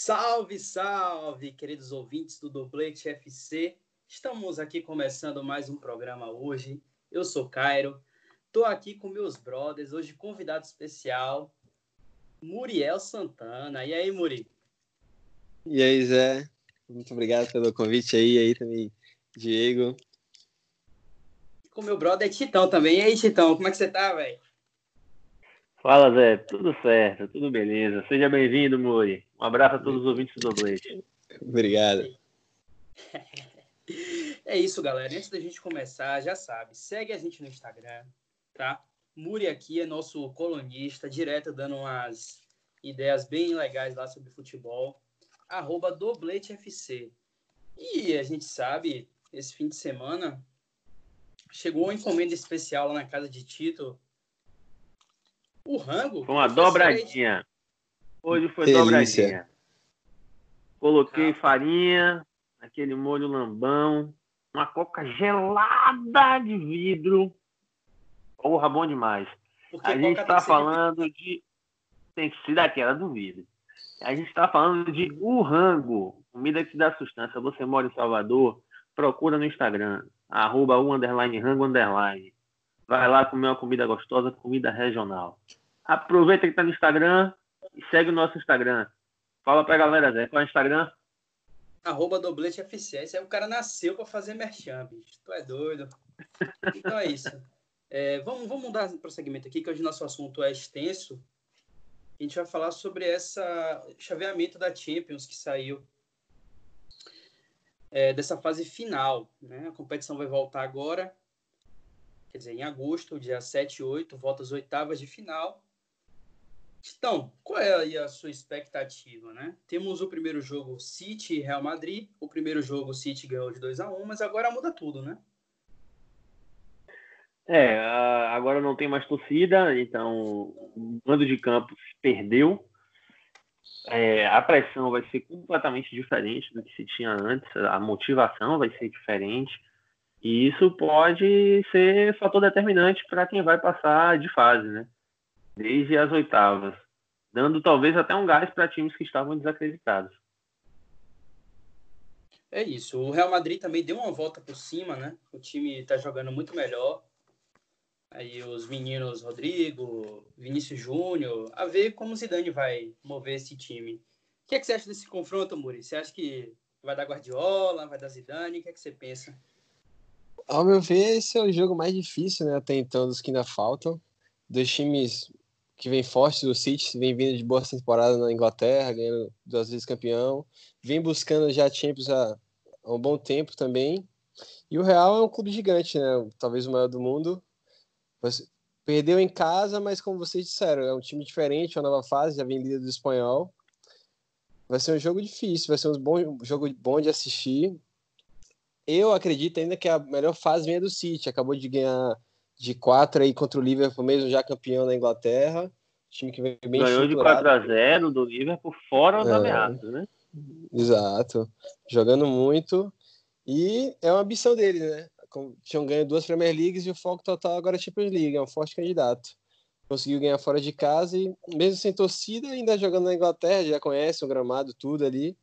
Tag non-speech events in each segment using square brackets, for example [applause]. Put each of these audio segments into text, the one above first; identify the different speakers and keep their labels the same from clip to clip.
Speaker 1: Salve, salve, queridos ouvintes do Doblete FC. Estamos aqui começando mais um programa hoje. Eu sou Cairo, tô aqui com meus brothers, hoje convidado especial, Muriel Santana. E aí, Muri?
Speaker 2: E aí, Zé? Muito obrigado pelo convite aí, e aí também, Diego.
Speaker 1: Com meu brother Titão também. E aí, Titão, como é que você tá, velho?
Speaker 3: Fala, Zé. Tudo certo, tudo beleza. Seja bem-vindo, Muri. Um abraço a todos os ouvintes do Doblete.
Speaker 2: Obrigado.
Speaker 1: É isso, galera. Antes da gente começar, já sabe, segue a gente no Instagram, tá? Muri aqui é nosso colunista, direto dando umas ideias bem legais lá sobre futebol. Arroba dobletefc. E a gente sabe, esse fim de semana, chegou uma encomenda especial lá na casa de Tito. O rango.
Speaker 3: Foi uma dobradinha. Hoje foi Delícia. dobradinha. Coloquei farinha, aquele molho lambão, uma coca gelada de vidro. Porra, bom demais. Porque a gente está falando de. Tem que ser daquela do vidro. A gente está falando de urrango, comida que dá sustância. Você mora em Salvador, procura no Instagram, arroba o underline rango underline. Vai lá comer uma comida gostosa, comida regional. Aproveita que está no Instagram e segue o nosso Instagram. Fala pra galera, Zé, qual é o Instagram?
Speaker 1: Arroba Doblete. Esse aí o cara nasceu para fazer merchan, bicho. Tu é doido. Então é isso. É, vamos, vamos o prosseguimento aqui, que hoje nosso assunto é extenso. A gente vai falar sobre essa chaveamento da Champions que saiu é, dessa fase final. Né? A competição vai voltar agora, quer dizer, em agosto, dia 7 e 8, volta às oitavas de final. Então, qual é aí a sua expectativa, né? Temos o primeiro jogo City e Real Madrid. O primeiro jogo City ganhou de 2 a 1 mas agora muda tudo, né?
Speaker 3: É, agora não tem mais torcida, então o mando de campo perdeu. É, a pressão vai ser completamente diferente do que se tinha antes, a motivação vai ser diferente. E isso pode ser fator determinante para quem vai passar de fase, né? Desde as oitavas, dando talvez até um gás para times que estavam desacreditados.
Speaker 1: É isso. O Real Madrid também deu uma volta por cima, né? O time está jogando muito melhor. Aí os meninos Rodrigo, Vinícius Júnior, a ver como o Zidane vai mover esse time. O que, é que você acha desse confronto, Muri? Você acha que vai dar Guardiola, vai dar Zidane? O que é que você pensa?
Speaker 2: Ao meu ver, esse é o jogo mais difícil, né? Até então, dos que ainda faltam. Dois times que vem forte do City, vem vindo de boa temporada na Inglaterra, ganhando duas vezes campeão, vem buscando já Champions há, há um bom tempo também. E o Real é um clube gigante, né? Talvez o maior do mundo. Perdeu em casa, mas como vocês disseram, é um time diferente, uma nova fase, já vem líder do espanhol. Vai ser um jogo difícil, vai ser um bom jogo bom de assistir. Eu acredito ainda que a melhor fase vem do City, acabou de ganhar de 4 aí contra o Liverpool, mesmo já campeão na Inglaterra. Time que vem bem
Speaker 3: Ganhou de 4 a 0 do Liverpool fora da é, ameaça, né?
Speaker 2: Exato. Jogando muito. E é uma ambição dele, né? Tinham ganho duas Premier Leagues e o foco total agora é Champions League, é um forte candidato. Conseguiu ganhar fora de casa e, mesmo sem torcida, ainda jogando na Inglaterra, já conhece o gramado, tudo ali.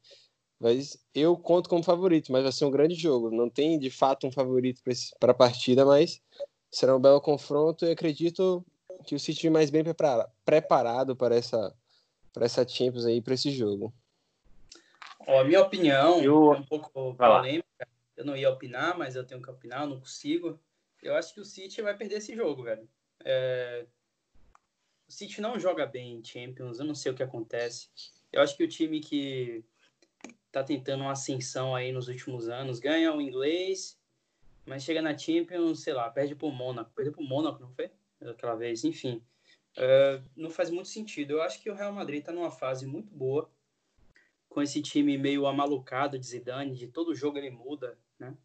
Speaker 2: Mas eu conto como favorito, mas vai ser um grande jogo. Não tem de fato um favorito para a partida, mas será um belo confronto e acredito que o City mais bem preparado para essa para essa Champions aí para esse jogo.
Speaker 1: Ó, a minha opinião eu... é um pouco polêmica. Eu não ia opinar, mas eu tenho que opinar, eu não consigo. Eu acho que o City vai perder esse jogo, velho. É... O City não joga bem em Champions, eu não sei o que acontece. Eu acho que o time que tá tentando uma ascensão aí nos últimos anos ganha o inglês mas chega na Champions, sei lá, perde pro Mônaco. Perdeu pro Mônaco, não foi? Aquela vez, enfim. Uh, não faz muito sentido. Eu acho que o Real Madrid está numa fase muito boa, com esse time meio amalucado de Zidane, de todo jogo ele muda, né?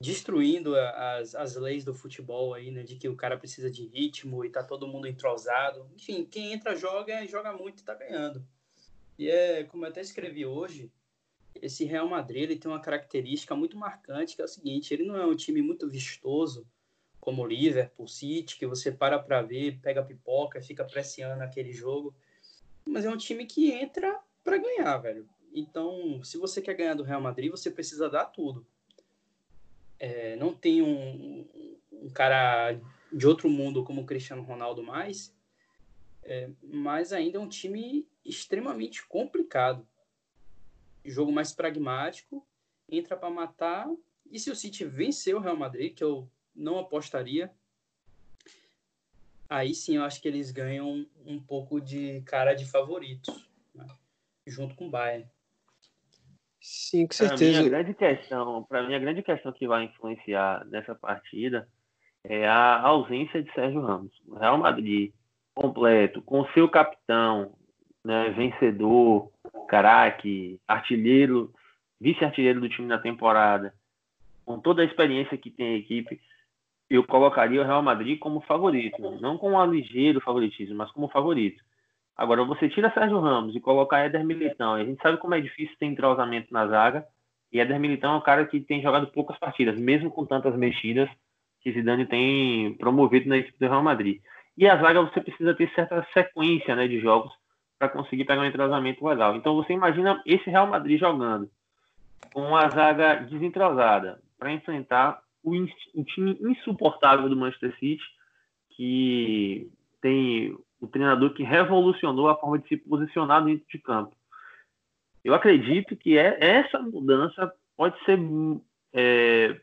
Speaker 1: Destruindo as, as leis do futebol aí, né? De que o cara precisa de ritmo e tá todo mundo entrosado. Enfim, quem entra joga e joga muito e tá ganhando. E é, como eu até escrevi hoje, esse Real Madrid ele tem uma característica muito marcante, que é o seguinte, ele não é um time muito vistoso, como o Liverpool, City, que você para para ver, pega pipoca, fica pressionando aquele jogo, mas é um time que entra para ganhar, velho. Então, se você quer ganhar do Real Madrid, você precisa dar tudo. É, não tem um, um, cara de outro mundo como o Cristiano Ronaldo mais, é, mas ainda é um time extremamente complicado. Jogo mais pragmático, entra para matar. E se o City vencer o Real Madrid, que eu não apostaria, aí sim eu acho que eles ganham um pouco de cara de favoritos, né? junto com o Bayern.
Speaker 2: Sim, com certeza.
Speaker 3: Para mim, a grande questão, para mim, a grande questão que vai influenciar nessa partida é a ausência de Sérgio Ramos. O Real Madrid completo, com seu capitão, né, vencedor, craque, artilheiro, vice-artilheiro do time na temporada, com toda a experiência que tem a equipe, eu colocaria o Real Madrid como favorito, não com um ligeiro favoritismo, mas como favorito. Agora, você tira Sérgio Ramos e colocar Éder Militão, e a gente sabe como é difícil ter entrosamento na zaga, e Éder Militão é um cara que tem jogado poucas partidas, mesmo com tantas mexidas que Zidane tem promovido na equipe do Real Madrid. E a zaga você precisa ter certa sequência né, de jogos para conseguir pegar um entrosamento legal. Então você imagina esse Real Madrid jogando com uma zaga desentrosada para enfrentar o, o time insuportável do Manchester City, que tem o treinador que revolucionou a forma de se posicionar dentro de campo. Eu acredito que é, essa mudança pode ser é,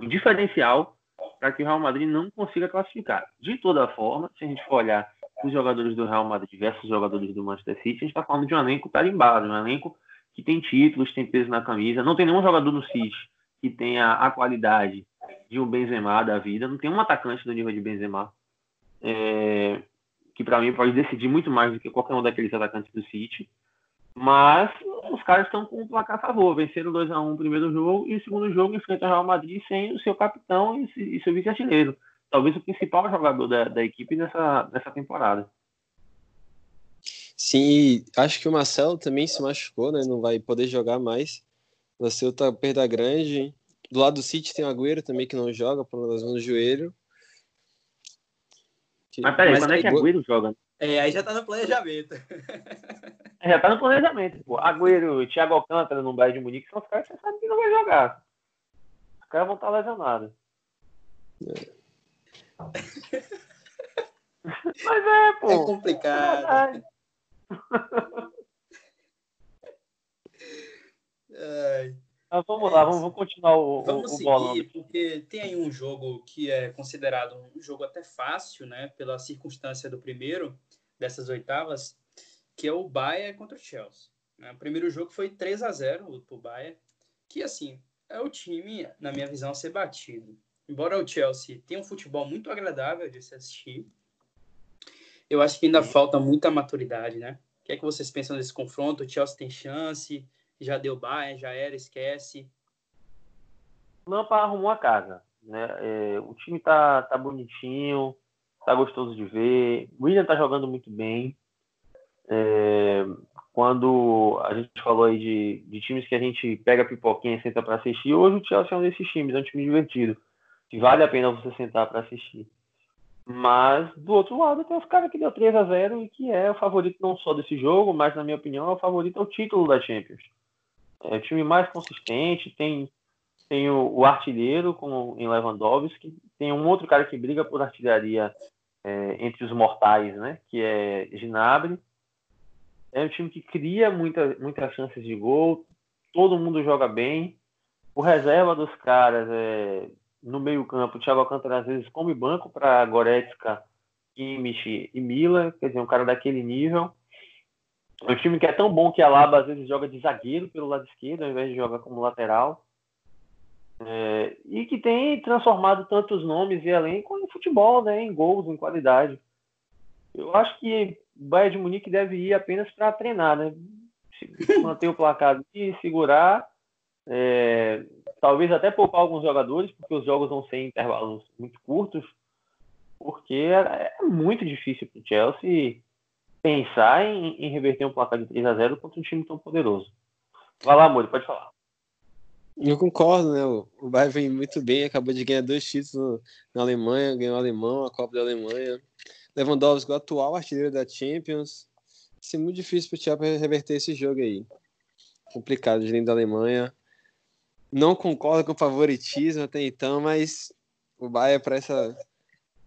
Speaker 3: um diferencial para que o Real Madrid não consiga classificar. De toda forma, se a gente for olhar os jogadores do Real Madrid versus os jogadores do Manchester City, a gente está falando de um elenco carimbado, um elenco que tem títulos, tem peso na camisa. Não tem nenhum jogador no City que tenha a qualidade de um Benzema da vida. Não tem um atacante do nível de Benzema. É, que para mim pode decidir muito mais do que qualquer um daqueles atacantes do City. Mas os caras estão com um placar a favor. Venceram 2 a 1 no primeiro jogo e o segundo jogo enfrenta o Real Madrid sem o seu capitão e, seu vice-artilheiro. Talvez o principal jogador da, da equipe nessa, nessa temporada.
Speaker 2: Sim, acho que o Marcelo também se machucou, né? Não vai poder jogar mais. Ser outra perda grande. Do lado do City tem o Agüero também que não joga, por lesão no joelho.
Speaker 3: Mas peraí, Mas quando é que Agüero joga?
Speaker 1: É, aí já tá no planejamento.
Speaker 3: É, já tá no planejamento, pô. Agüero e Thiago Alcântara no Bayern de Munique são os caras que você sabe que não vai jogar. Os caras vão estar lesionados. É. Mas é, pô.
Speaker 1: É complicado. É.
Speaker 3: Mas vamos lá, vamos, vamos continuar o,
Speaker 1: vamos
Speaker 3: o,
Speaker 1: seguir, bolão. porque tem aí um jogo que é considerado um jogo até fácil, né, pela circunstância do primeiro dessas oitavas, que é o Bayern contra o Chelsea. Né? O primeiro jogo foi 3 a 0 para o Bayern, que assim é o time, na minha visão, a ser batido. Embora o Chelsea tenha um futebol muito agradável de se assistir, eu acho que ainda falta muita maturidade, né? O que é que vocês pensam desse confronto? O Chelsea tem chance? já deu Bayern, já era, esquece.
Speaker 3: Lampa arrumou a casa. Né? É, o time tá, tá bonitinho, tá gostoso de ver. O William tá jogando muito bem. É, quando a gente falou aí de, de times que a gente pega pipoquinha e senta para assistir, hoje o Chelsea é um desses times, é um time divertido. Que vale a pena você sentar para assistir. Mas do outro lado tem os caras que deu 3 a 0 e que é o favorito não só desse jogo, mas na minha opinião é o favorito ao título da Champions. É o time mais consistente, tem, tem o, o artilheiro com, em Lewandowski, tem um outro cara que briga por artilharia é, entre os mortais, né? Que é Ginabri. É um time que cria muita, muitas chances de gol, todo mundo joga bem. O reserva dos caras é no meio-campo, o Thiago Alcântara às vezes come banco para Goretzka, Kimmich e Mila, quer dizer, um cara daquele nível. É um time que é tão bom que a Laba às vezes joga de zagueiro pelo lado esquerdo, ao invés de jogar como lateral. É, e que tem transformado tantos nomes e elenco em futebol, né, em gols, em qualidade. Eu acho que o Bayern de Munique deve ir apenas para treinar, né? Manter o placar e segurar. É, talvez até poupar alguns jogadores, porque os jogos vão ser em intervalos muito curtos, porque é, muito difícil para o Chelsea pensar em, em, reverter um placar de 3 a 0 contra um time tão poderoso. Vai lá, amor, pode falar.
Speaker 2: Eu concordo, né? O Bayern vem muito bem, acabou de ganhar dois títulos na Alemanha, ganhou o Alemão, a Copa da Alemanha. Lewandowski, o atual artilheiro da Champions. ser muito difícil pro Chelsea reverter esse jogo aí. Complicado, de da Alemanha. Não concordo com o favoritismo até então, mas o Bayern para essa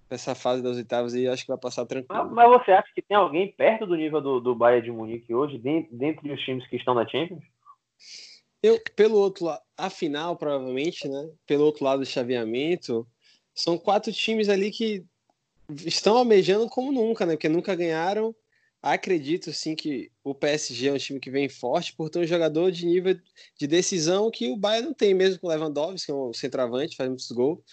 Speaker 2: essa fase das oitavas aí, acho que vai passar tranquilo.
Speaker 3: Mas, mas, você acha que tem alguém perto do nível do, do Bayern de Munique hoje, dentro, dentro dos times que estão na Champions?
Speaker 2: Eu, pelo outro lado, a final, provavelmente, né? Pelo outro lado do chaveamento, são quatro times ali que estão almejando como nunca, né? Porque nunca ganharam. Acredito sim que o PSG é um time que vem forte por ter um jogador de nível de decisão que o Bayern não tem, mesmo com o Lewandowski, que é um centroavante, faz muitos gols.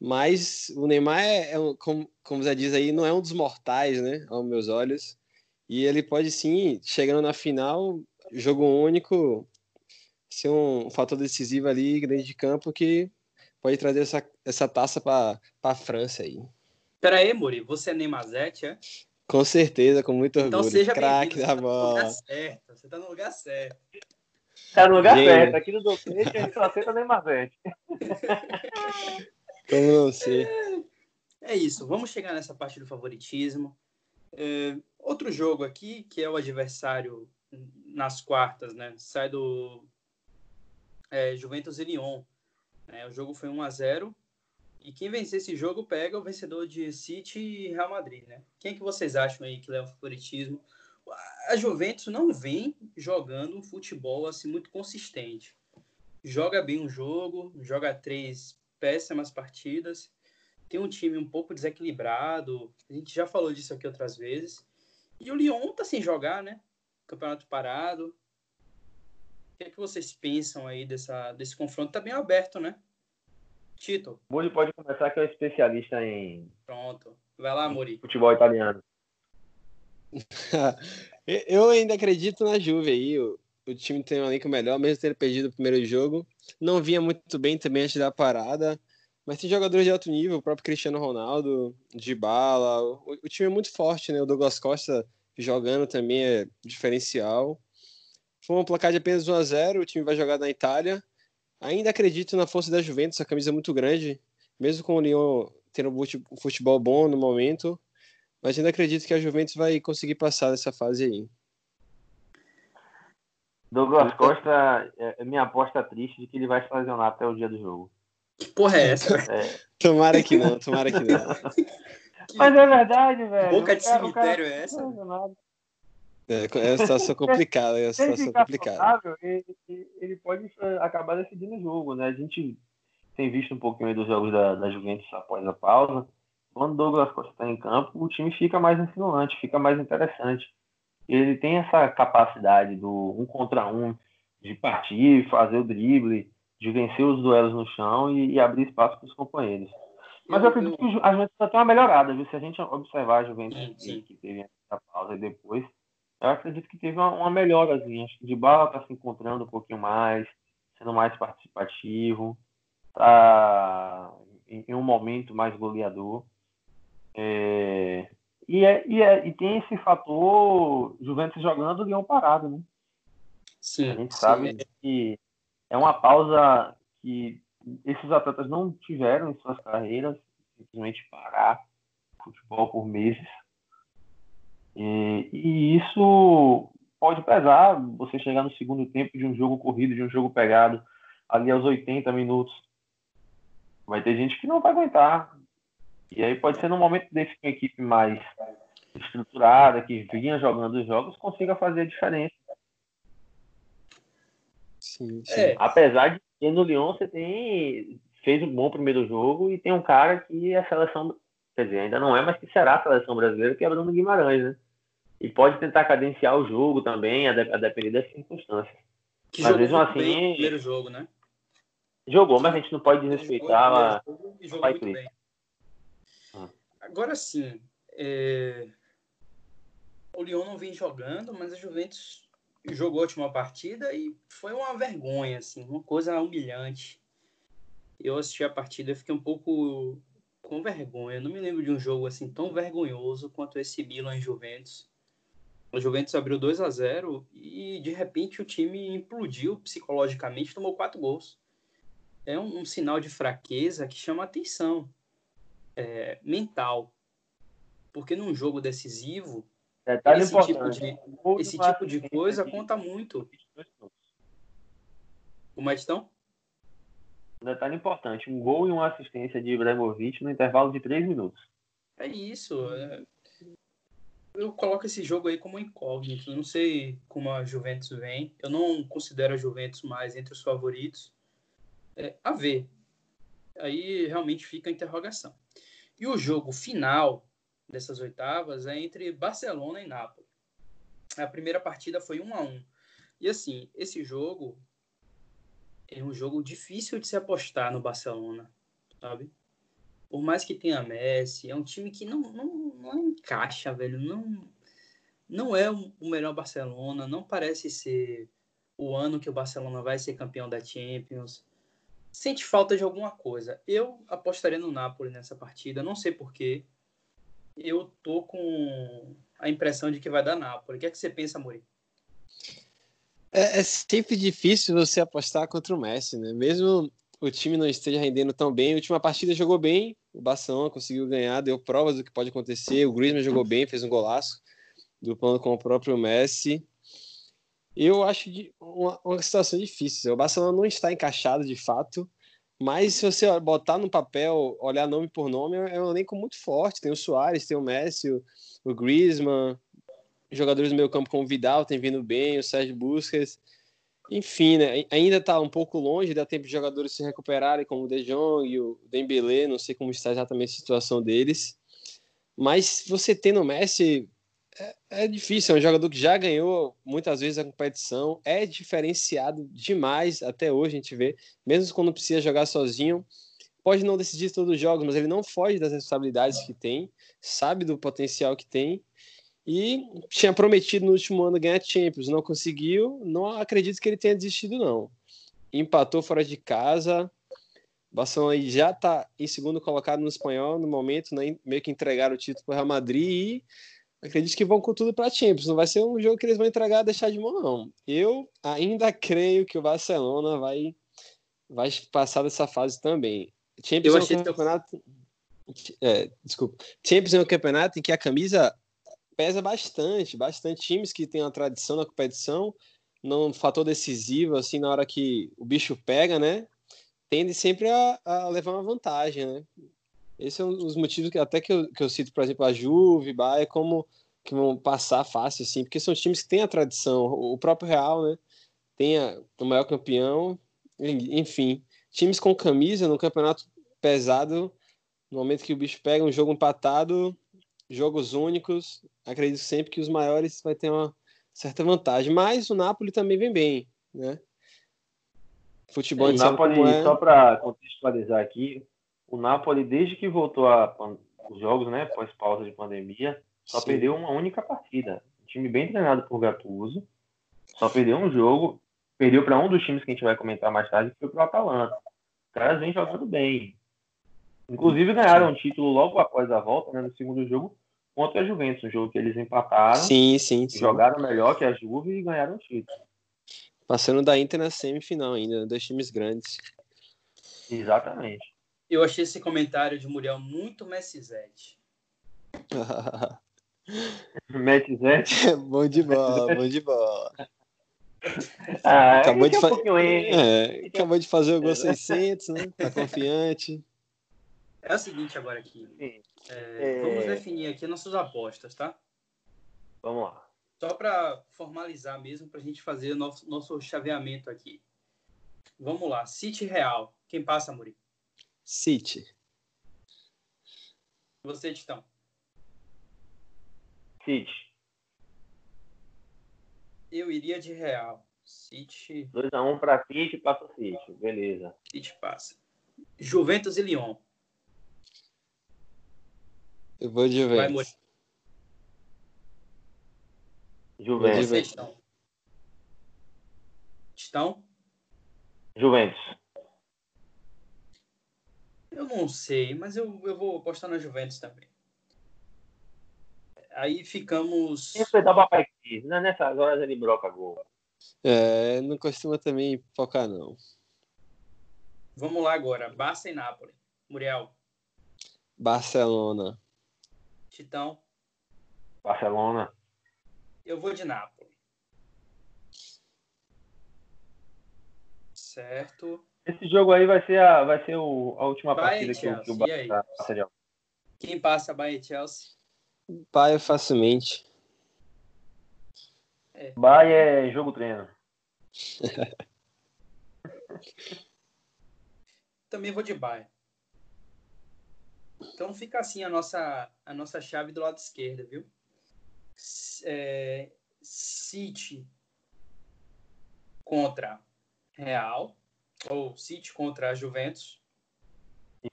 Speaker 2: Mas o Neymar é, é um, como, como diz aí, não é um dos mortais, né? Aos meus olhos. E ele pode sim, chegando na final, jogo único, ser um fator decisivo ali dentro de campo que pode trazer essa, essa taça para a França aí.
Speaker 1: Pera aí, Muri, você é Neymazete, é?
Speaker 2: Com certeza, com muito então orgulho.
Speaker 1: Então seja Craque da tá bola. Certo, você tá no lugar certo.
Speaker 3: Tá no lugar Gente. certo. Aqui no Docente a gente só aceita Neymazete. [laughs]
Speaker 2: Como não sei.
Speaker 1: É, é isso, vamos chegar nessa parte do favoritismo. É, outro jogo aqui, que é o adversário nas quartas, né? Sai do é, Juventus e Lyon. É, o jogo foi 1 a 0 e quem vencer esse jogo pega o vencedor de City e Real Madrid, né? Quem que vocês acham aí que leva o favoritismo? A Juventus não vem jogando um futebol assim muito consistente. Joga bem um jogo, joga três péssimas partidas, tem um time um pouco desequilibrado. A gente já falou disso aqui outras vezes. E o Lyon tá sem jogar, né? Campeonato parado. O que, é que vocês pensam aí dessa, desse confronto? Tá bem aberto, né? Tito.
Speaker 3: Muri pode começar, que é um especialista em.
Speaker 1: Pronto. Vai lá, Muri.
Speaker 3: Futebol italiano. [laughs]
Speaker 2: eu ainda acredito na Juve aí. O, o time tem um elenco melhor, mesmo tendo perdido o primeiro jogo. Não vinha muito bem também antes da parada. Mas tem jogadores de alto nível, o próprio Cristiano Ronaldo, de bala. O, o time é muito forte, né? O Douglas Costa jogando também é diferencial. Foi um placar de apenas 1 a 0 o time vai jogar na Itália. Ainda acredito na força da Juventus, a camisa é muito grande, mesmo com o Lyon tendo um futebol bom no momento, mas ainda acredito que a Juventus vai conseguir passar dessa fase aí.
Speaker 3: Douglas Costa é, é minha aposta triste de que ele vai se lesionar até o dia do jogo.
Speaker 1: Que porra é essa?
Speaker 2: É. Tomara que não, tomara que não. [laughs]
Speaker 3: Mas é verdade, velho.
Speaker 1: Boca de cemitério cara, é essa?
Speaker 2: É, é uma situação complicada, é uma situação complicada.
Speaker 3: Ele, ele, pode acabar decidindo o jogo, né? A gente tem visto um pouquinho dos jogos da, da Juventus após a pausa. Quando o Douglas Costa está em campo, o time fica mais insinuante, fica mais interessante. Ele tem essa capacidade do um contra um, de partir, fazer o drible, de vencer os duelos no chão e, e abrir espaço para os companheiros. Mas eu, acredito que a Juventus está uma melhorada, viu? Se a gente observar a Juventus sim, sim. que teve a pausa e depois, eu acredito que teve uma, uma melhorazinha. Acho que de bala está se encontrando um pouquinho mais, sendo mais participativo, está em, em, um momento mais goleador. É, e, é, e, é, e tem esse fator Juventus jogando e Leão parado, né?
Speaker 1: Sim,
Speaker 3: a gente sabe sim. que é uma pausa que esses atletas não tiveram em suas carreiras, simplesmente parar futebol por meses. E, e, isso pode pesar, você chegar no segundo tempo de um jogo corrido, de um jogo pegado, ali aos 80 minutos. Vai ter gente que não vai aguentar. E aí pode ser num momento desse que a equipe mais estruturada, que vinha jogando os jogos, consiga fazer a diferença.
Speaker 2: Sim, sim. É.
Speaker 3: Apesar de que no Lyon você tem fez um bom primeiro jogo e tem um cara que é a seleção, quer dizer, ainda não é, mas que será a seleção brasileira, que é Bruno Guimarães, né? E pode tentar cadenciar o jogo também, a, de, a depender das circunstâncias.
Speaker 1: Que mas mesmo assim. Bem primeiro jogo, né?
Speaker 3: Jogou, mas a gente não pode desrespeitar.
Speaker 1: Jogou, jogou muito bem. Ah. Agora sim, é... o Lyon não vem jogando, mas a Juventus jogou a última partida e foi uma vergonha, assim, uma coisa humilhante. Eu assisti a partida e fiquei um pouco com vergonha. Eu não me lembro de um jogo assim tão vergonhoso quanto esse Milan Juventus. O Juventus abriu 2 a 0 e de repente o time implodiu psicologicamente, tomou quatro gols. É um, um sinal de fraqueza que chama atenção é, mental, porque num jogo decisivo esse tipo de, esse tipo de coisa conta muito. Como é estão?
Speaker 3: Um detalhe importante: um gol e uma assistência de Ibrahimovic no intervalo de três minutos.
Speaker 1: É isso. É... Eu coloco esse jogo aí como incógnito. Não sei como a Juventus vem. Eu não considero a Juventus mais entre os favoritos. É, a ver. Aí realmente fica a interrogação. E o jogo final dessas oitavas é entre Barcelona e Nápoles. A primeira partida foi 1 a 1 E assim, esse jogo é um jogo difícil de se apostar no Barcelona, sabe? Por mais que tenha Messi, é um time que não, não, não encaixa, velho. Não, não é o melhor Barcelona, não parece ser o ano que o Barcelona vai ser campeão da Champions. Sente falta de alguma coisa. Eu apostaria no Napoli nessa partida, não sei porquê. Eu tô com a impressão de que vai dar Napoli. O que é que você pensa, Mori?
Speaker 2: É, é, sempre difícil você apostar contra o Messi, né? Mesmo o time não esteja rendendo tão bem, a última partida jogou bem, o Barcelona conseguiu ganhar, deu provas do que pode acontecer, o Griezmann jogou bem, fez um golaço, duplando com o próprio Messi. Eu acho uma, uma situação difícil. O Barcelona não está encaixado de fato, mas se você botar no papel, olhar nome por nome, é um elenco muito forte. Tem o Soares, tem o Messi, o, o Griezmann, jogadores do meio campo como o Vidal tem vindo bem, o Sérgio Busquets. Enfim, né, ainda está um pouco longe, dá tempo de jogadores se recuperarem, como o De Jong e o Dembélé, não sei como está exatamente a situação deles. Mas você tendo o Messi, é, é, difícil, é um jogador que já ganhou muitas vezes a competição, é diferenciado demais até hoje, a gente vê, mesmo quando precisa jogar sozinho, pode não decidir todos os jogos, mas ele não foge das responsabilidades que tem, sabe do potencial que tem, e tinha prometido no último ano ganhar Champions, não conseguiu. Não acredito que ele tenha desistido, não. Empatou fora de casa. Barcelona já está em segundo colocado no espanhol no momento, né? meio que entregaram o título para o Real Madrid e acredito que vão com tudo para Champions. Não vai ser um jogo que eles vão entregar e deixar de mão, não. Eu ainda creio que o Barcelona vai, vai passar dessa fase também. Champions Eu é um campeonato. É, desculpa. Champions é um campeonato em que a camisa pesa bastante, bastante times que têm uma tradição na competição, não fator decisivo, assim, na hora que o bicho pega, né? Tende sempre a, a levar uma vantagem, né? Esse é um dos motivos que até que eu, que eu cito, por exemplo, a Juve, Bahia, como que vão passar fácil, assim, porque são times que têm a tradição. O próprio Real, né? Tem a, o maior campeão, enfim. Times com camisa no campeonato pesado, no momento que o bicho pega um jogo empatado, jogos únicos, acredito sempre que os maiores vai ter uma certa vantagem. Mas o Napoli também vem bem, né?
Speaker 3: Futebol o Napoli, é... só para contextualizar aqui, o Napoli desde que voltou a os jogos, né, pós pausa de pandemia, só Sim. perdeu uma única partida. Um time bem treinado por Gattuso, só perdeu um jogo, perdeu para um dos times que a gente vai comentar mais tarde, que foi para o Atalanta. Os caras vêm jogando bem. Inclusive ganharam um título logo após a volta, né, no segundo jogo, contra a Juventus, um jogo que eles empataram.
Speaker 2: Sim, sim, sim.
Speaker 3: Jogaram melhor que a Juve e ganharam o título.
Speaker 2: Passando da Inter na semifinal ainda, dois times grandes.
Speaker 3: Exatamente.
Speaker 1: Eu achei esse comentário de Muriel muito Messizete. [laughs]
Speaker 3: Messizete? [laughs]
Speaker 2: bom de bola, bom de bola.
Speaker 3: Ah,
Speaker 2: acabou, de um é, acabou de fazer o gol 600, né? Tá confiante.
Speaker 1: É o seguinte agora aqui. É, é... Vamos definir aqui nossas apostas, tá?
Speaker 3: Vamos lá.
Speaker 1: Só para formalizar mesmo, para a gente fazer nosso, nosso chaveamento aqui. Vamos lá. City Real. Quem passa, Muri?
Speaker 2: City.
Speaker 1: Você, Titão?
Speaker 3: City.
Speaker 1: Eu iria de Real. City.
Speaker 3: 2x1 para City, passa o City. Beleza.
Speaker 1: City passa. Juventus e Lyon.
Speaker 2: Eu vou de Juventus.
Speaker 3: Juventus.
Speaker 1: Juventus. Estão?
Speaker 3: Juventus.
Speaker 1: Eu não sei, mas eu, eu vou apostar na Juventus também. Aí ficamos.
Speaker 3: Isso dá papai né? Nessas horas ele broca gol.
Speaker 2: É, não costuma também focar, não.
Speaker 1: Vamos lá agora. Barça e Nápoles. Muriel.
Speaker 2: Barcelona.
Speaker 1: Titão.
Speaker 3: Barcelona.
Speaker 1: Eu vou de Napoli. Certo.
Speaker 3: Esse jogo aí vai ser a, vai ser o, a última Bayern partida que, que o passa.
Speaker 1: Quem passa Bayern e Chelsea?
Speaker 2: Bayern facilmente.
Speaker 3: É. Bayern é jogo treino. [laughs]
Speaker 1: Também vou de Bayern. Então fica assim a nossa, a nossa chave do lado esquerdo, viu? É, City contra Real, ou City contra a Juventus.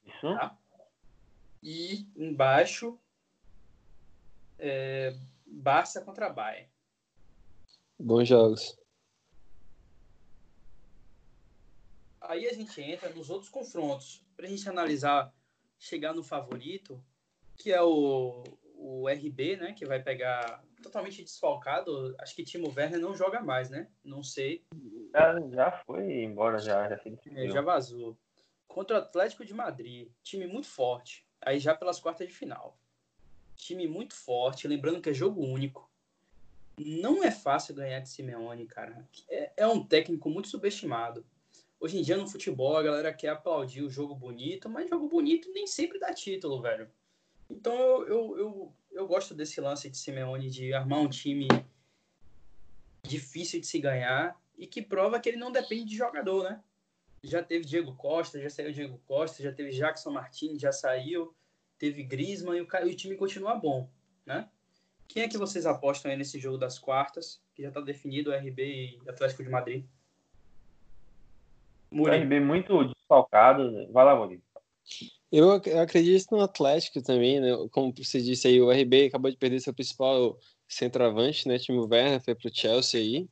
Speaker 3: Isso. Tá?
Speaker 1: E embaixo, é, Barça contra Bayern.
Speaker 2: Bons jogos.
Speaker 1: Aí a gente entra nos outros confrontos, para a gente analisar, chegar no favorito, que é o, o RB, né? Que vai pegar totalmente desfalcado. Acho que Timo Werner não joga mais, né? Não sei.
Speaker 3: Já, já foi embora, já. Já,
Speaker 1: é, já vazou. Contra o Atlético de Madrid. Time muito forte. Aí já pelas quartas de final. Time muito forte. Lembrando que é jogo único. Não é fácil ganhar de Simeone, cara. É, é um técnico muito subestimado. Hoje em dia no futebol a galera quer aplaudir o jogo bonito, mas jogo bonito nem sempre dá título, velho. Então eu, eu, eu, eu gosto desse lance de Simeone de armar um time difícil de se ganhar e que prova que ele não depende de jogador, né? Já teve Diego Costa, já saiu Diego Costa, já teve Jackson Martins, já saiu, teve Griezmann e o, o time continua bom, né? Quem é que vocês apostam aí nesse jogo das quartas, que já está definido o RB e Atlético de Madrid?
Speaker 3: Muri. O RB muito desfalcado. Vai lá, Murilo.
Speaker 2: Eu, acredito no Atlético também, né? Como você disse aí, o RB acabou de perder seu principal centroavante, né? Timo Werner foi pro Chelsea aí.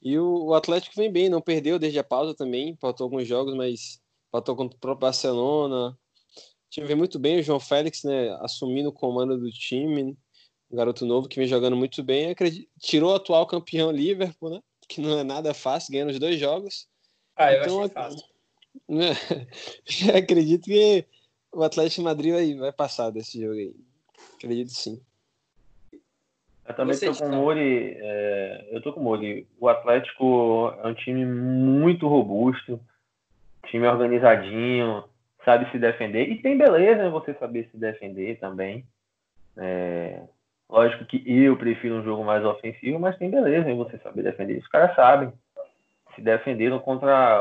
Speaker 2: E o, o, Atlético vem bem, não perdeu desde a pausa também, faltou alguns jogos, mas faltou contra o próprio Barcelona. O time vem muito bem, o João Félix, né, assumindo o comando do time, um garoto novo que vem jogando muito bem, acredito, tirou o atual campeão Liverpool, né, que não é nada fácil, ganhando os dois jogos.
Speaker 1: Ah, eu então, achei fácil.
Speaker 2: Né? [laughs] Acredito que o Atlético de Madrid vai, vai passar desse jogo aí. Acredito sim.
Speaker 3: Eu também estou com o Mori. É, eu tô com o Mori. O Atlético é um time muito robusto, time organizadinho, sabe se defender. E tem beleza em você saber se defender também. É, lógico que eu prefiro um jogo mais ofensivo, mas tem beleza em você saber defender. Os caras sabem se defenderam contra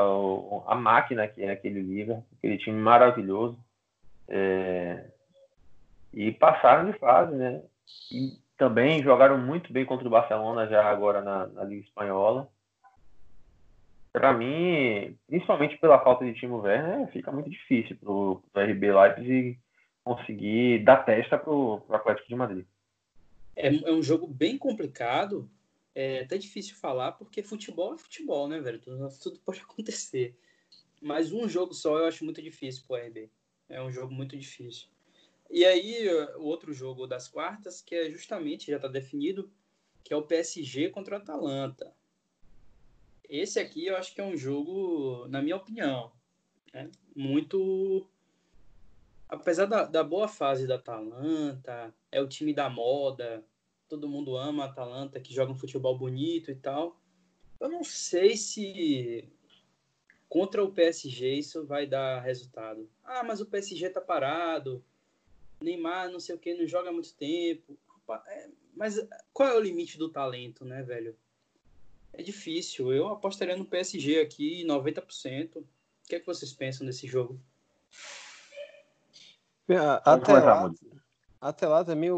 Speaker 3: a máquina que é aquele Liverpool, aquele time maravilhoso. É, e passaram de fase, né? E também jogaram muito bem contra o Barcelona já agora na, na Liga Espanhola. Para mim, principalmente pela falta de Timo Werner, fica muito difícil para o RB Leipzig conseguir dar testa para o Atlético de Madrid.
Speaker 1: É, é um jogo bem complicado, é até difícil falar, porque futebol é futebol, né, velho? Tudo, pode [laughs] acontecer. Mas um jogo só eu acho muito difícil pro RB. É um jogo muito difícil. E aí, o outro jogo das quartas, que é justamente, já está definido, que é o PSG contra o Atalanta. Esse aqui eu acho que é um jogo, na minha opinião, né, muito. Apesar da, da boa fase da Atalanta, é o time da moda, todo mundo ama a Atalanta, que joga um futebol bonito e tal. Eu não sei se contra o PSG isso vai dar resultado. Ah, mas o PSG tá parado. Neymar, não sei o que, não joga há muito tempo. É, mas qual é o limite do talento, né, velho? É difícil. Eu apostaria no PSG aqui 90%. O que é que vocês pensam desse jogo?
Speaker 2: Até lá, até lá também o,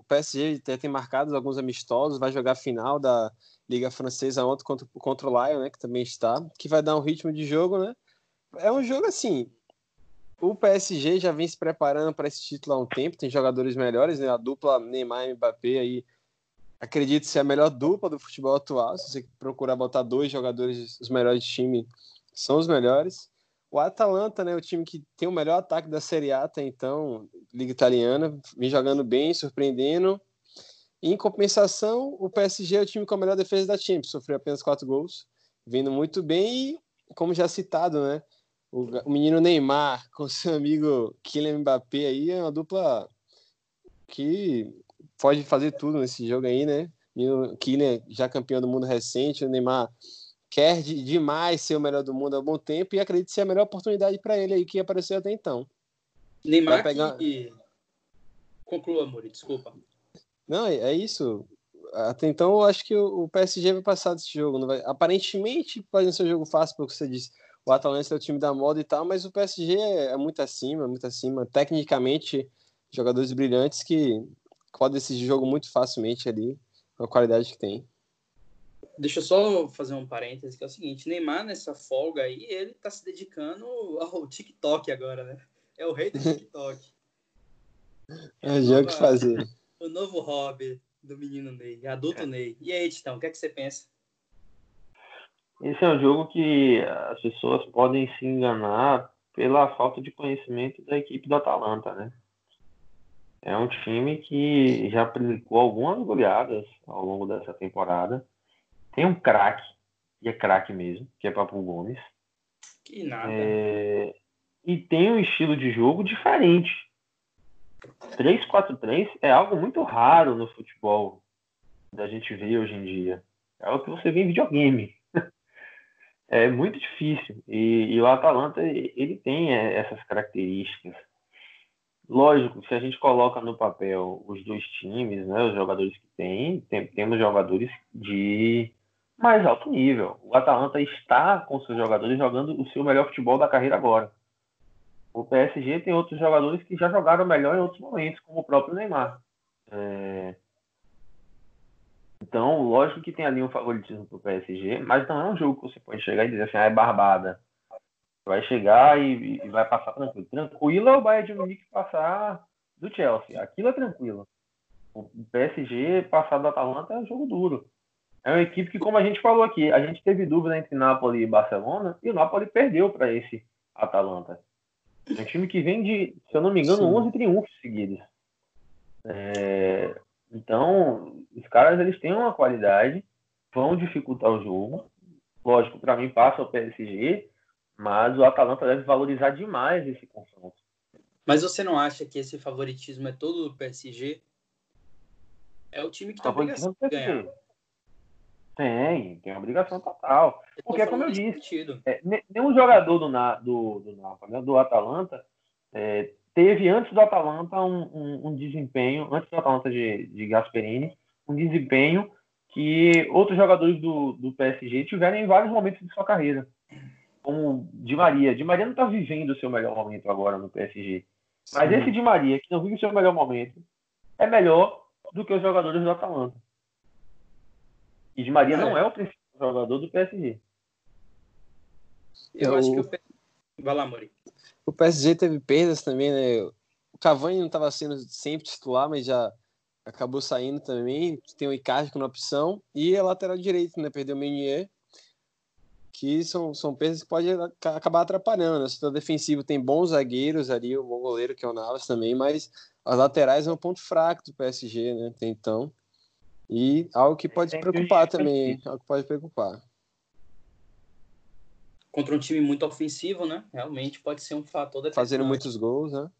Speaker 2: o PSG tem, tem marcado alguns amistosos, vai jogar a final da Liga Francesa ontem contra, contra o Lyon, né, que também está, que vai dar um ritmo de jogo, né? É um jogo assim, o PSG já vem se preparando para esse título há um tempo, tem jogadores melhores, né? A dupla Neymar e Mbappé aí, acredito ser a melhor dupla do futebol atual. Se você procurar botar dois jogadores, os melhores do time, são os melhores. O Atalanta, né, o time que tem o melhor ataque da Série A até então, Liga Italiana, vem jogando bem, surpreendendo. Em compensação, o PSG é o time com a melhor defesa da Champions, sofreu apenas quatro gols, vindo muito bem e, como já citado, né, o, o menino Neymar [laughs] com seu amigo Kylian Mbappé aí é uma dupla que pode fazer tudo nesse jogo aí, né? Kylian já campeão do mundo recente, o Neymar quer de, demais ser o melhor do mundo há bom tempo e acredito ser a melhor oportunidade para ele aí que apareceu até então.
Speaker 1: Neymar pegar... que... Conclua, Muri, desculpa.
Speaker 2: Não, é, é isso. Até então, eu acho que o PSG vai passar desse jogo. Vai... Aparentemente, pode ser um jogo fácil, porque você disse o Atalanta é o time da moda e tal, mas o PSG é, é muito acima, muito acima. Tecnicamente, jogadores brilhantes que podem decidir jogo muito facilmente ali, com a qualidade que tem.
Speaker 1: Deixa eu só fazer um parêntese, que é o seguinte, Neymar nessa folga aí, ele tá se dedicando ao [laughs] TikTok agora, né? É o rei do TikTok. [laughs]
Speaker 2: É, já o que fazer. [laughs]
Speaker 1: O novo hobby do menino Ney, adulto Ney. E aí, Titão, o que é que você pensa?
Speaker 3: Esse é um jogo que as pessoas podem se enganar pela falta de conhecimento da equipe do Atalanta, né? É um time que já aplicou algumas goleadas ao longo dessa temporada. Tem um craque, e é craque mesmo, que é Papo Gomes.
Speaker 1: Que nada.
Speaker 3: É... E tem um estilo de jogo diferente. 3-4-3 é algo muito raro no futebol da gente ver hoje em dia. É algo que você vê em videogame [laughs] é muito difícil. E, e, o Atalanta, ele tem é, essas características. Lógico, se a gente coloca no papel os dois times, né, os jogadores que tem, tem temos jogadores de mais alto nível. O Atalanta está com seus jogadores jogando o seu melhor futebol da carreira agora. O PSG tem outros jogadores que já jogaram melhor em outros momentos, como o próprio Neymar. É, então, lógico que tem ali um favoritismo pro PSG, mas não é um jogo que você pode chegar e dizer assim, ah, é barbada. Vai chegar e, e vai passar tranquilo. Tranquilo é o Bayern de Munique passar do Chelsea. Aquilo é tranquilo. O PSG passar do Atalanta é um jogo duro. É uma equipe que, como a gente falou aqui, a gente teve dúvida entre Napoli e Barcelona e o Napoli perdeu para esse Atalanta. É um time que vem de, se eu não me engano, Sim. 11 triunfos seguidos. É, então, os caras eles têm uma qualidade, vão dificultar o jogo. Lógico, para mim passa o PSG, mas o Atalanta deve valorizar demais esse confronto.
Speaker 1: Mas você não acha que esse favoritismo é todo do PSG? É o time que tem obrigação de ganhar.
Speaker 3: Tem, tem obrigação total. Porque, como eu disse, é, nenhum jogador do, do, do, Napoli, né, do Atalanta, é, teve antes do Atalanta um, um, um, desempenho, antes do Atalanta de, de Gasperini, um desempenho que outros jogadores do, do PSG tiveram em vários momentos de sua carreira. Como Di Maria. Di Maria não está vivendo o seu melhor momento agora no PSG. Mas Sim. esse Di Maria, que não vive o seu melhor momento, é melhor do que os jogadores do Atalanta. E Di Maria é. não é o principal jogador do PSG.
Speaker 1: Eu, Eu acho que o Vai lá, Mori.
Speaker 2: O PSG teve perdas também, né? O Cavani não estava sendo sempre titular, mas já acabou saindo também. Tem o Icardi na opção e a lateral direito, né? Perdeu o Meunier, que são, são perdas que podem acabar atrapalhando. Né? O setor defensivo tem bons zagueiros ali, o bom goleiro que é o Navas também, mas as laterais é um ponto fraco do PSG, né? Até então. E algo que pode preocupar também, algo que pode preocupar
Speaker 1: contra um time muito ofensivo, né? Realmente pode ser um fator
Speaker 2: Fazendo muitos gols, né?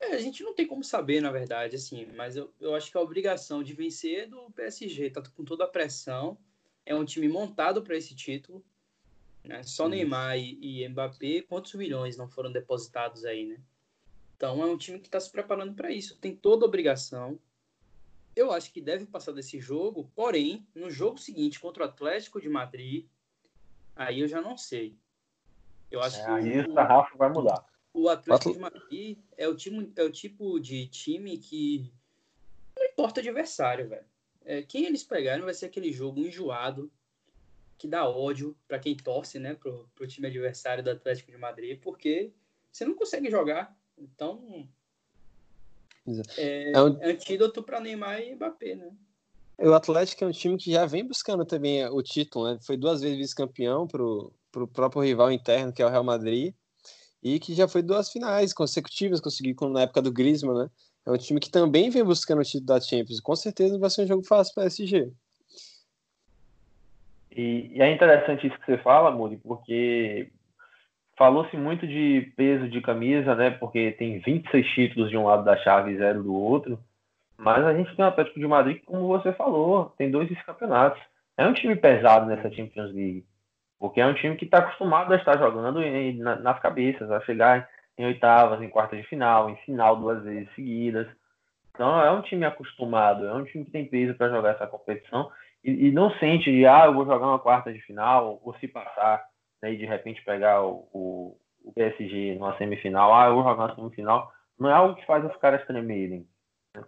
Speaker 1: É, a gente não tem como saber, na verdade, assim, mas eu, eu acho que a obrigação de vencer é do PSG, tá com toda a pressão, é um time montado para esse título, né? Só Sim. Neymar e, e Mbappé, quantos milhões não foram depositados aí, né? Então é um time que está se preparando para isso, tem toda a obrigação. Eu acho que deve passar desse jogo, porém, no jogo seguinte contra o Atlético de Madrid, Aí eu já não sei. Eu acho é, que
Speaker 3: aí o, Rafa vai mudar.
Speaker 1: O Atlético de Madrid é o, time, é o tipo de time que não importa o adversário, velho. É, quem eles pegarem vai ser aquele jogo enjoado que dá ódio para quem torce, né, pro, pro time adversário do Atlético de Madrid, porque você não consegue jogar. Então, é, é um... antídoto para Neymar e Mbappé, né?
Speaker 2: O Atlético é um time que já vem buscando também o título, né? Foi duas vezes vice-campeão pro, pro próprio rival interno, que é o Real Madrid, e que já foi duas finais consecutivas, conseguiu na época do Griezmann, né? É um time que também vem buscando o título da Champions. Com certeza vai ser um jogo fácil para o PSG.
Speaker 3: E, e, é interessante isso que você fala, Muri, porque falou-se muito de peso de camisa, né? Porque tem 26 títulos de um lado da chave e zero do outro. Mas a gente tem o Atlético de Madrid como você falou, tem dois campeonatos. É um time pesado nessa Champions League. Porque é um time que está acostumado a estar jogando em, na, nas cabeças, a chegar em oitavas, em quartas de final, em final duas vezes seguidas. Então é um time acostumado, é um time que tem peso para jogar essa competição e, e, não sente de, ah, eu vou jogar uma quarta de final, ou se passar né, e de repente pegar o, o, o PSG numa semifinal, ah, eu vou jogar na semifinal. Não é algo que faz os caras tremerem.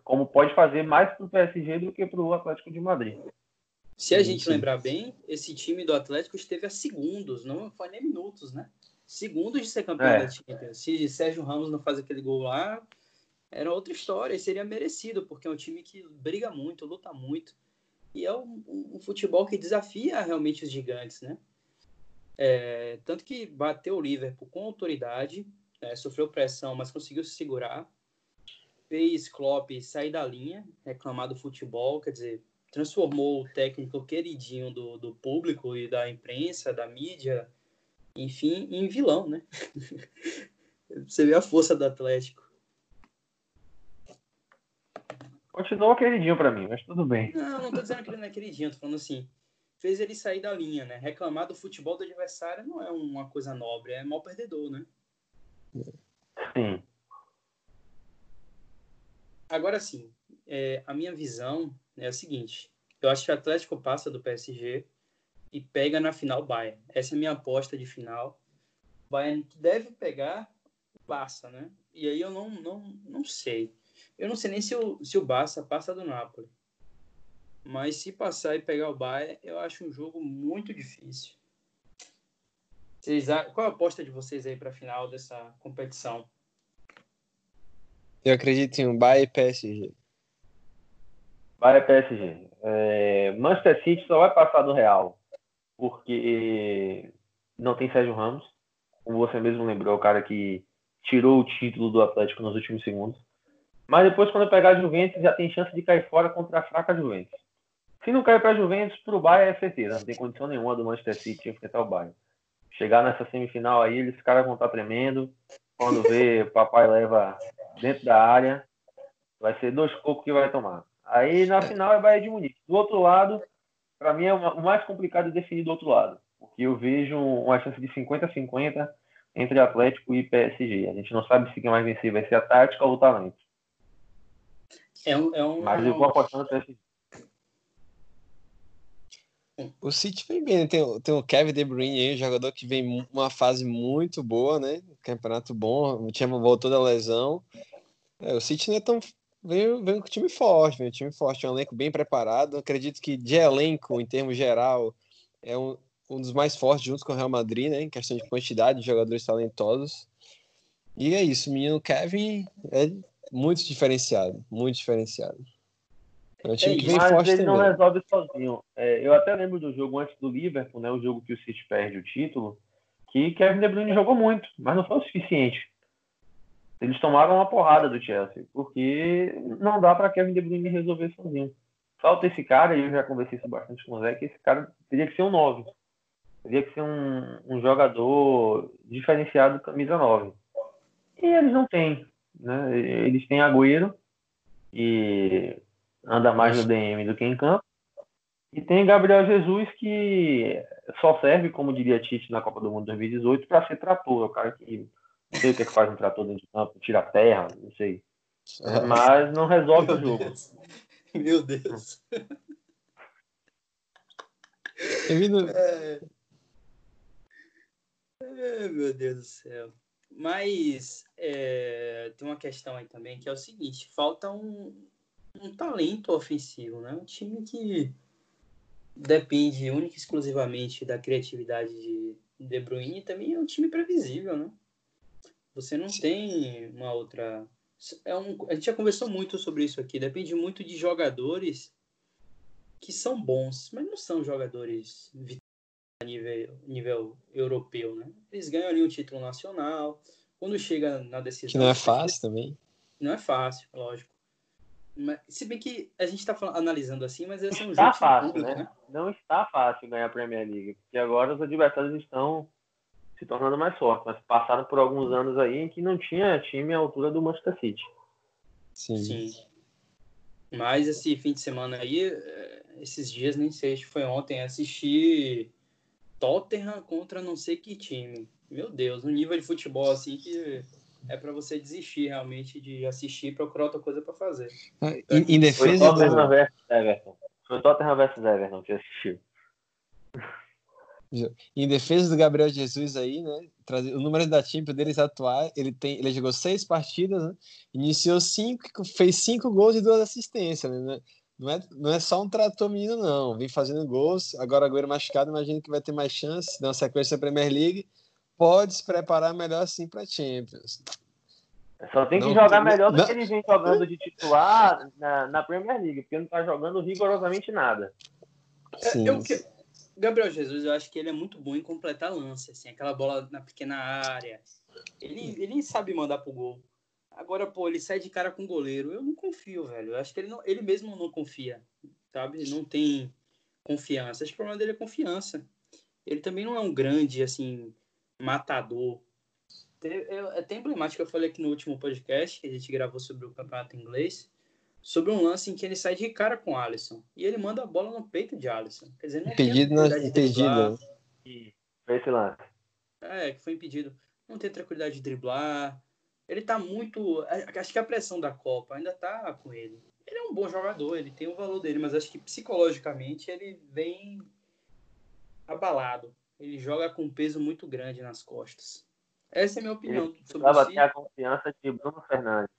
Speaker 3: Como pode fazer mais para o PSG do que para o Atlético de Madrid.
Speaker 1: Se a gente lembrar bem, esse time do Atlético esteve a segundos, não foi nem minutos, né? Segundos de ser campeão é. da Champions. Se Sérgio Ramos não faz aquele gol lá, era outra história, e seria merecido, porque é um time que briga muito, luta muito, e é um, um, um futebol que desafia realmente os gigantes, né? É, tanto que bateu o Liverpool com autoridade, né? sofreu pressão, mas conseguiu se segurar, fez Klopp sair da linha, reclamar do futebol, quer dizer, transformou o técnico queridinho do, do público e da imprensa, da mídia, enfim, em vilão, né? [laughs] Você vê a força do Atlético.
Speaker 3: Continua queridinho para mim, mas tudo bem.
Speaker 1: Não, não tô dizendo que ele não é queridinho, tô falando assim, fez ele sair da linha, né? Reclamar do futebol do adversário não é uma coisa nobre, é mal perdedor, né?
Speaker 3: Sim.
Speaker 1: Agora sim, é, a minha visão é a seguinte: eu acho que o Atlético passa do PSG e pega na final o Bayern. Essa é a minha aposta de final. O Bayern deve pegar, passa, né? E aí eu não, não, não sei. Eu não sei nem se o, se o Barça passa do Napoli. Mas se passar e pegar o Bayern, eu acho um jogo muito difícil. Vocês, qual a aposta de vocês aí para a final dessa competição?
Speaker 2: Eu acredito em um Bayern e PSG.
Speaker 3: Bayern e PSG. É, Manchester City só vai passar do Real porque não tem Sérgio Ramos. Como você mesmo lembrou, é o cara que tirou o título do Atlético nos últimos segundos. Mas depois, quando pegar a Juventus, já tem chance de cair fora contra a fraca Juventus. Se não cair para a Juventus, para o Bayern é certeza. Não tem condição nenhuma do Manchester City enfrentar o Bayern. Chegar nessa semifinal aí, eles caras vão estar tremendo. Quando vê, [laughs] papai leva dentro da área, vai ser dois cocos que vai tomar. Aí na final é Bayern de Munique. Do outro lado, para mim é o mais complicado definir do outro lado. Porque eu vejo uma chance de 50-50 entre Atlético e PSG. A gente não sabe se quem vai vencer vai ser a tática ou o talento.
Speaker 1: É um, é um...
Speaker 3: Mas eu vou apostando no PSG.
Speaker 2: O City vem bem, né? tem, tem o Kevin De Bruyne aí, um jogador que vem uma fase muito boa, né? Campeonato bom, o time voltou da lesão. É, o City não é tão. Vem, com time forte, um time forte, um elenco bem preparado. Acredito que de elenco, em termos geral, é um, um dos mais fortes junto com o Real Madrid, né? Em questão de quantidade de jogadores talentosos. E é isso, o menino Kevin é muito diferenciado, muito diferenciado.
Speaker 3: É um time que vem mas forte ele também. não resolve sozinho. É, eu até lembro do jogo antes do Liverpool, né, o jogo que o City perde o título, que Kevin De Bruyne jogou muito, mas não foi o suficiente. Eles tomaram uma porrada do Chelsea, porque não dá para Kevin De Bruyne resolver sozinho. Falta esse cara, e eu já conversei isso bastante com o Zé, que esse cara teria que ser um 9. Teria que ser um, um jogador diferenciado camisa 9. E eles não têm. Né? Eles têm Agüero, e anda mais no DM do que em campo. E tem Gabriel Jesus que só serve, como diria Tite na Copa do Mundo 2018, para ser trator. É o cara que não sei o que, é que faz um trator dentro de campo, tira a terra, não sei. É. Mas não resolve o jogo.
Speaker 1: Meu Deus.
Speaker 2: É...
Speaker 1: é... Meu Deus do céu. Mas é, tem uma questão aí também que é o seguinte: falta um, um talento ofensivo, né? Um time que depende única e exclusivamente da criatividade de De Bruyne também é um time previsível, né? Você não tem uma outra. É um... A gente já conversou muito sobre isso aqui. Depende muito de jogadores que são bons, mas não são jogadores a nível, nível europeu, né? Eles ganham ali um título nacional. Quando chega na decisão.
Speaker 2: Que não é fácil também.
Speaker 1: Não é fácil, lógico. Mas, se bem que a gente está analisando assim, mas esse é um
Speaker 3: está
Speaker 1: jogo
Speaker 3: fácil, público, né? né? Não está fácil ganhar a Premier League, porque agora os adversários estão se tornando mais fortes, mas passaram por alguns anos aí em que não tinha time à altura do Manchester City.
Speaker 2: Sim. Sim.
Speaker 1: Mas esse fim de semana aí, é, esses dias, nem sei, acho que foi ontem, assisti Tottenham contra não sei que time. Meu Deus, um nível de futebol assim que é para você desistir realmente de assistir e procurar outra coisa para fazer.
Speaker 2: Ah, em, em defesa
Speaker 3: foi do... versus Everton. Foi Tottenham versus Everton que assistiu.
Speaker 2: Em defesa do Gabriel Jesus aí, né? O número da Champions deles atuar, ele tem, ele jogou seis partidas, né? iniciou cinco, fez cinco gols e duas assistências, né? Não é, não é só um trator menino, não. Vem fazendo gols. Agora agora machucado, imagino que vai ter mais chance. Uma sequência da Premier League. Pode se preparar melhor assim para Champions.
Speaker 3: Só tem que não, jogar melhor do que ele vem jogando de titular na, na Premier League, porque não está jogando rigorosamente nada.
Speaker 1: Sim. É, eu, Gabriel Jesus, eu acho que ele é muito bom em completar lance, assim, aquela bola na pequena área. Ele, ele sabe mandar pro gol. Agora, pô, ele sai de cara com o goleiro. Eu não confio, velho. Eu acho que ele, não, ele mesmo não confia, sabe? Ele não tem confiança. Acho que o problema dele é confiança. Ele também não é um grande, assim, matador. É, é até emblemático, eu falei aqui no último podcast que a gente gravou sobre o campeonato inglês sobre um lance em que ele sai de cara com o Alisson e ele manda a bola no peito de Alisson. Quer dizer, não
Speaker 2: impedido, não, impedido.
Speaker 3: Foi esse lance.
Speaker 1: É, que foi impedido. Não tem tranquilidade de driblar. Ele tá muito. Acho que a pressão da Copa ainda tá com ele. Ele é um bom jogador, ele tem o valor dele, mas acho que psicologicamente ele vem abalado. Ele joga com um peso muito grande nas costas. Essa é a minha opinião
Speaker 3: ele sobre o ter a confiança de Bruno Fernandes.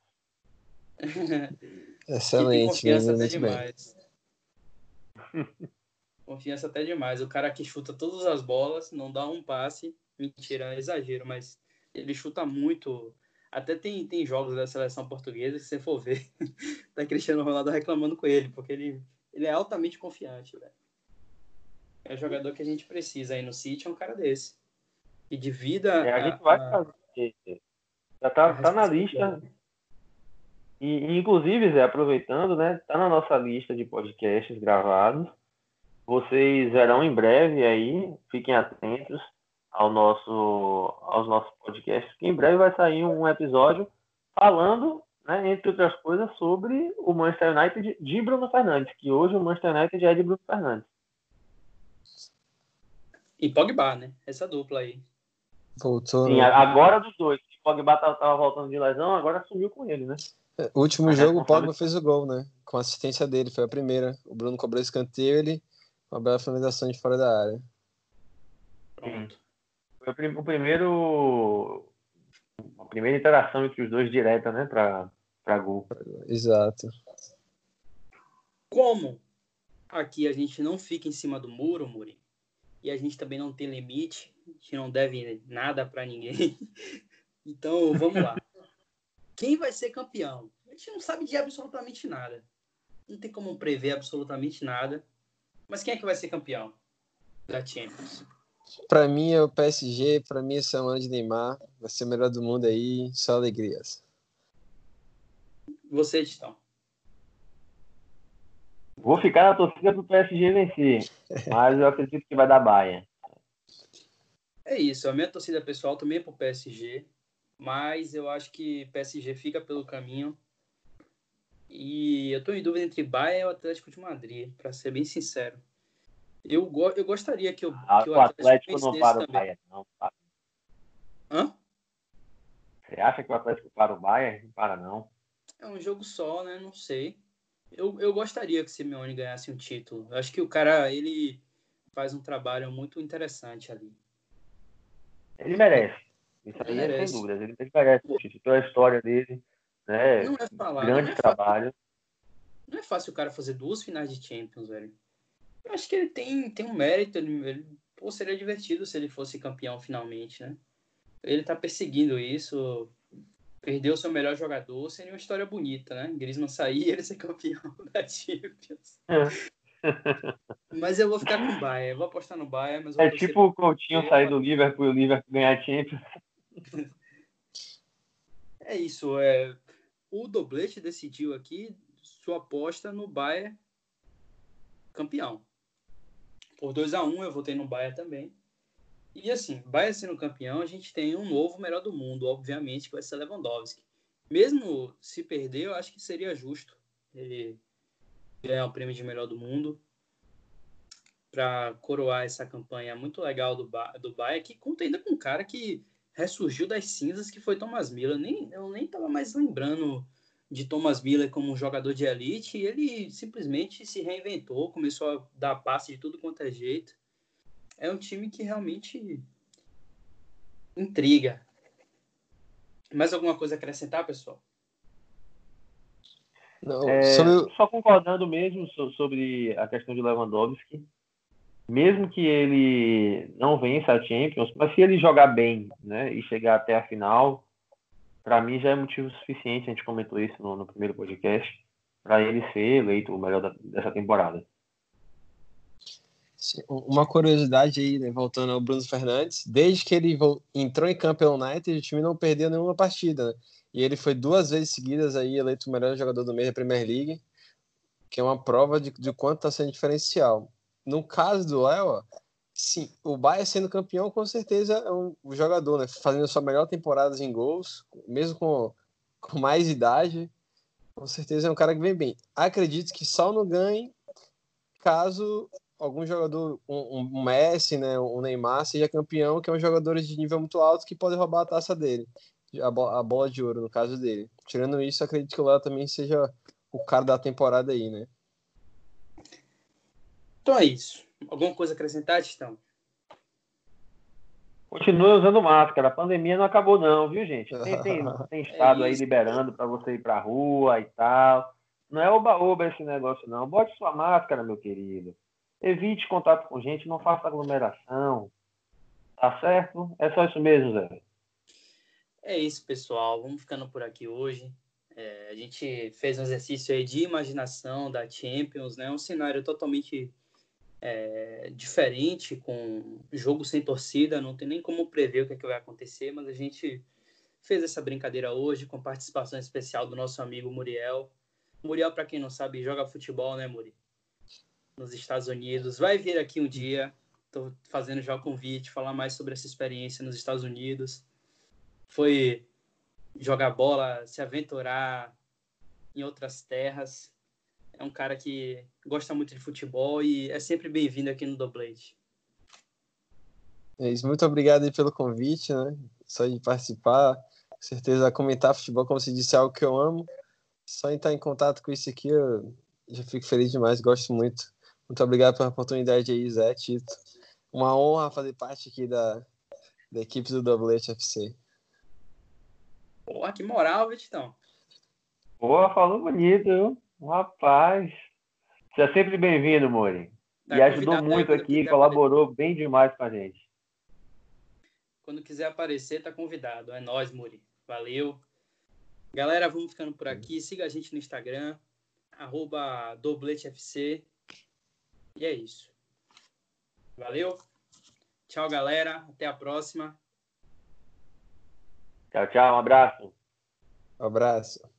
Speaker 3: [laughs]
Speaker 2: Excelente.
Speaker 1: Confiança até demais. [laughs] confiança até demais. O cara que chuta todas as bolas, não dá um passe. Mentira, é exagero, mas ele chuta muito. Até tem, tem jogos da seleção portuguesa que, se você for ver, [laughs] tá Cristiano Ronaldo reclamando com ele, porque ele, ele é altamente confiante, velho. É jogador que a gente precisa aí no City, é um cara desse. E de vida.
Speaker 3: É, a, gente vai fazer. Já tá, tá na lista e, inclusive, Zé, aproveitando, né? Tá na nossa lista de podcasts gravados. Vocês verão em breve aí, fiquem atentos ao nosso, aos nossos podcasts, que em breve vai sair um episódio falando, né, entre outras coisas, sobre o Manchester United de Bruno Fernandes, que hoje o Manchester United é de Bruno Fernandes.
Speaker 1: E Pogba, né? Essa dupla aí.
Speaker 2: Voltou.
Speaker 3: Sim, agora dos dois. O Pogba tava voltando de lesão, agora sumiu com ele, né?
Speaker 2: O último ah, jogo, o Pogba fez o gol, né? Com a assistência dele, foi a primeira. O Bruno cobrou escanteio ele uma bela finalização de fora da área.
Speaker 3: Pronto. Foi o primeiro. A primeira interação entre os dois direta, né? Pra, pra gol.
Speaker 2: Exato.
Speaker 1: Como aqui a gente não fica em cima do muro, Muri, e a gente também não tem limite, a gente não deve nada para ninguém. [laughs] Então, vamos lá. Quem vai ser campeão? A gente não sabe de absolutamente nada. Não tem como prever absolutamente nada. Mas quem é que vai ser campeão da Champions?
Speaker 2: Para mim é o PSG, para mim é o ano de Neymar, vai ser o melhor do mundo aí, só alegrias.
Speaker 1: Você, Titão?
Speaker 3: Vou ficar na torcida pro PSG vencer, mas eu acredito que vai dar baia.
Speaker 1: É isso, a minha torcida pessoal também é pro PSG mas eu acho que PSG fica pelo caminho. E eu estou em dúvida entre Bayern e o Atlético de Madrid, para ser bem sincero. Eu, go eu gostaria que, eu,
Speaker 3: ah,
Speaker 1: que
Speaker 3: o Atlético, Atlético não para o Bayern, não. Para.
Speaker 1: Hã?
Speaker 3: Você acha que o Atlético para o Bayern? Não para, não.
Speaker 1: É um jogo só, né? Não sei. Eu, eu gostaria que o Simeone ganhasse um título. Eu acho que o cara, ele faz um trabalho muito interessante ali.
Speaker 3: Ele merece. Isso aí é sem dúvida. Ele merece o título pela história dele, né? Não é falar, grande não é trabalho. Fácil,
Speaker 1: não é fácil o cara fazer duas finais de Champions, velho. Eu acho que ele tem, tem um mérito. Ele, ele, pô, seria divertido se ele fosse campeão finalmente, né? Ele tá perseguindo isso. Perdeu seu melhor jogador, seria uma história bonita, né? Griezmann sair e [laughs] ele ser campeão [laughs] da Champions. É. Mas eu vou ficar com o Bayern. Eu vou apostar no Bayern. Mas
Speaker 3: é tipo o Coutinho sair do Liverpool e o Liverpool ganhar a Champions. [laughs]
Speaker 1: É isso. É... O Doblete decidiu aqui sua aposta no Bayern campeão. Por 2 a 1 um, eu votei no Bayern também. E assim, Bayern sendo campeão, a gente tem um novo melhor do mundo, obviamente, que vai ser Lewandowski. Mesmo se perder, eu acho que seria justo ele ganhar o prêmio de melhor do mundo para coroar essa campanha muito legal do, ba do Bayern, que conta ainda com um cara que ressurgiu das cinzas, que foi Thomas Miller. Nem, eu nem estava mais lembrando de Thomas Miller como um jogador de elite, e ele simplesmente se reinventou, começou a dar passe de tudo quanto é jeito. É um time que realmente intriga. Mais alguma coisa a acrescentar, pessoal?
Speaker 3: Não, é, sobre... Só concordando mesmo sobre a questão de Lewandowski mesmo que ele não vença a Champions, mas se ele jogar bem, né, e chegar até a final, para mim já é motivo suficiente, a gente comentou isso no, no primeiro podcast, para ele ser eleito o melhor da, dessa temporada.
Speaker 2: Uma curiosidade aí, né, voltando ao Bruno Fernandes, desde que ele entrou em campo pelo United, o time não perdeu nenhuma partida, né? E ele foi duas vezes seguidas aí eleito o melhor jogador do mês da Premier League, que é uma prova de, de quanto está sendo diferencial no caso do Léo, sim, o Bayern sendo campeão, com certeza é um jogador, né? Fazendo sua melhor temporada em gols, mesmo com, com mais idade, com certeza é um cara que vem bem. Acredito que só não ganhe caso algum jogador, um, um Messi, né, um Neymar seja campeão, que é um jogador de nível muito alto que pode roubar a taça dele, a, bo a bola de ouro, no caso dele. Tirando isso, acredito que o Léo também seja o cara da temporada aí, né?
Speaker 1: Então é isso. Alguma coisa a acrescentar, Tistão?
Speaker 3: Continue usando máscara. A pandemia não acabou, não, viu, gente? Tem, tem, [laughs] tem estado é aí liberando para você ir para a rua e tal. Não é oba-oba esse negócio, não. Bote sua máscara, meu querido. Evite contato com gente, não faça aglomeração. Tá certo? É só isso mesmo, Zé.
Speaker 1: É isso, pessoal. Vamos ficando por aqui hoje. É, a gente fez um exercício aí de imaginação da Champions, né? Um cenário totalmente é, diferente, com jogo sem torcida, não tem nem como prever o que, é que vai acontecer, mas a gente fez essa brincadeira hoje com participação especial do nosso amigo Muriel. Muriel, para quem não sabe, joga futebol, né, Muri? Nos Estados Unidos. Vai vir aqui um dia. Estou fazendo já o convite, falar mais sobre essa experiência nos Estados Unidos. Foi jogar bola, se aventurar em outras terras é um cara que gosta muito de futebol e é sempre bem-vindo aqui no Doblade.
Speaker 2: É isso, muito obrigado aí pelo convite, né? Só de participar, com certeza comentar futebol, como se disse, é algo que eu amo. Só em estar em contato com isso aqui, eu já fico feliz demais, gosto muito. Muito obrigado pela oportunidade aí, Zé, Tito. Uma honra fazer parte aqui da, da equipe do Doblete FC.
Speaker 1: Pô, que moral, Vitão.
Speaker 3: Pô, falou bonito, viu? Rapaz, seja sempre bem-vindo, Mori. Tá e ajudou muito aqui, colaborou aparecer. bem demais com a gente.
Speaker 1: Quando quiser aparecer, tá convidado. É nós, Muri. Valeu. Galera, vamos ficando por aqui. Siga a gente no Instagram, arroba dobletefc. E é isso. Valeu. Tchau, galera. Até a próxima.
Speaker 3: Tchau, tchau. Um abraço.
Speaker 2: Um abraço.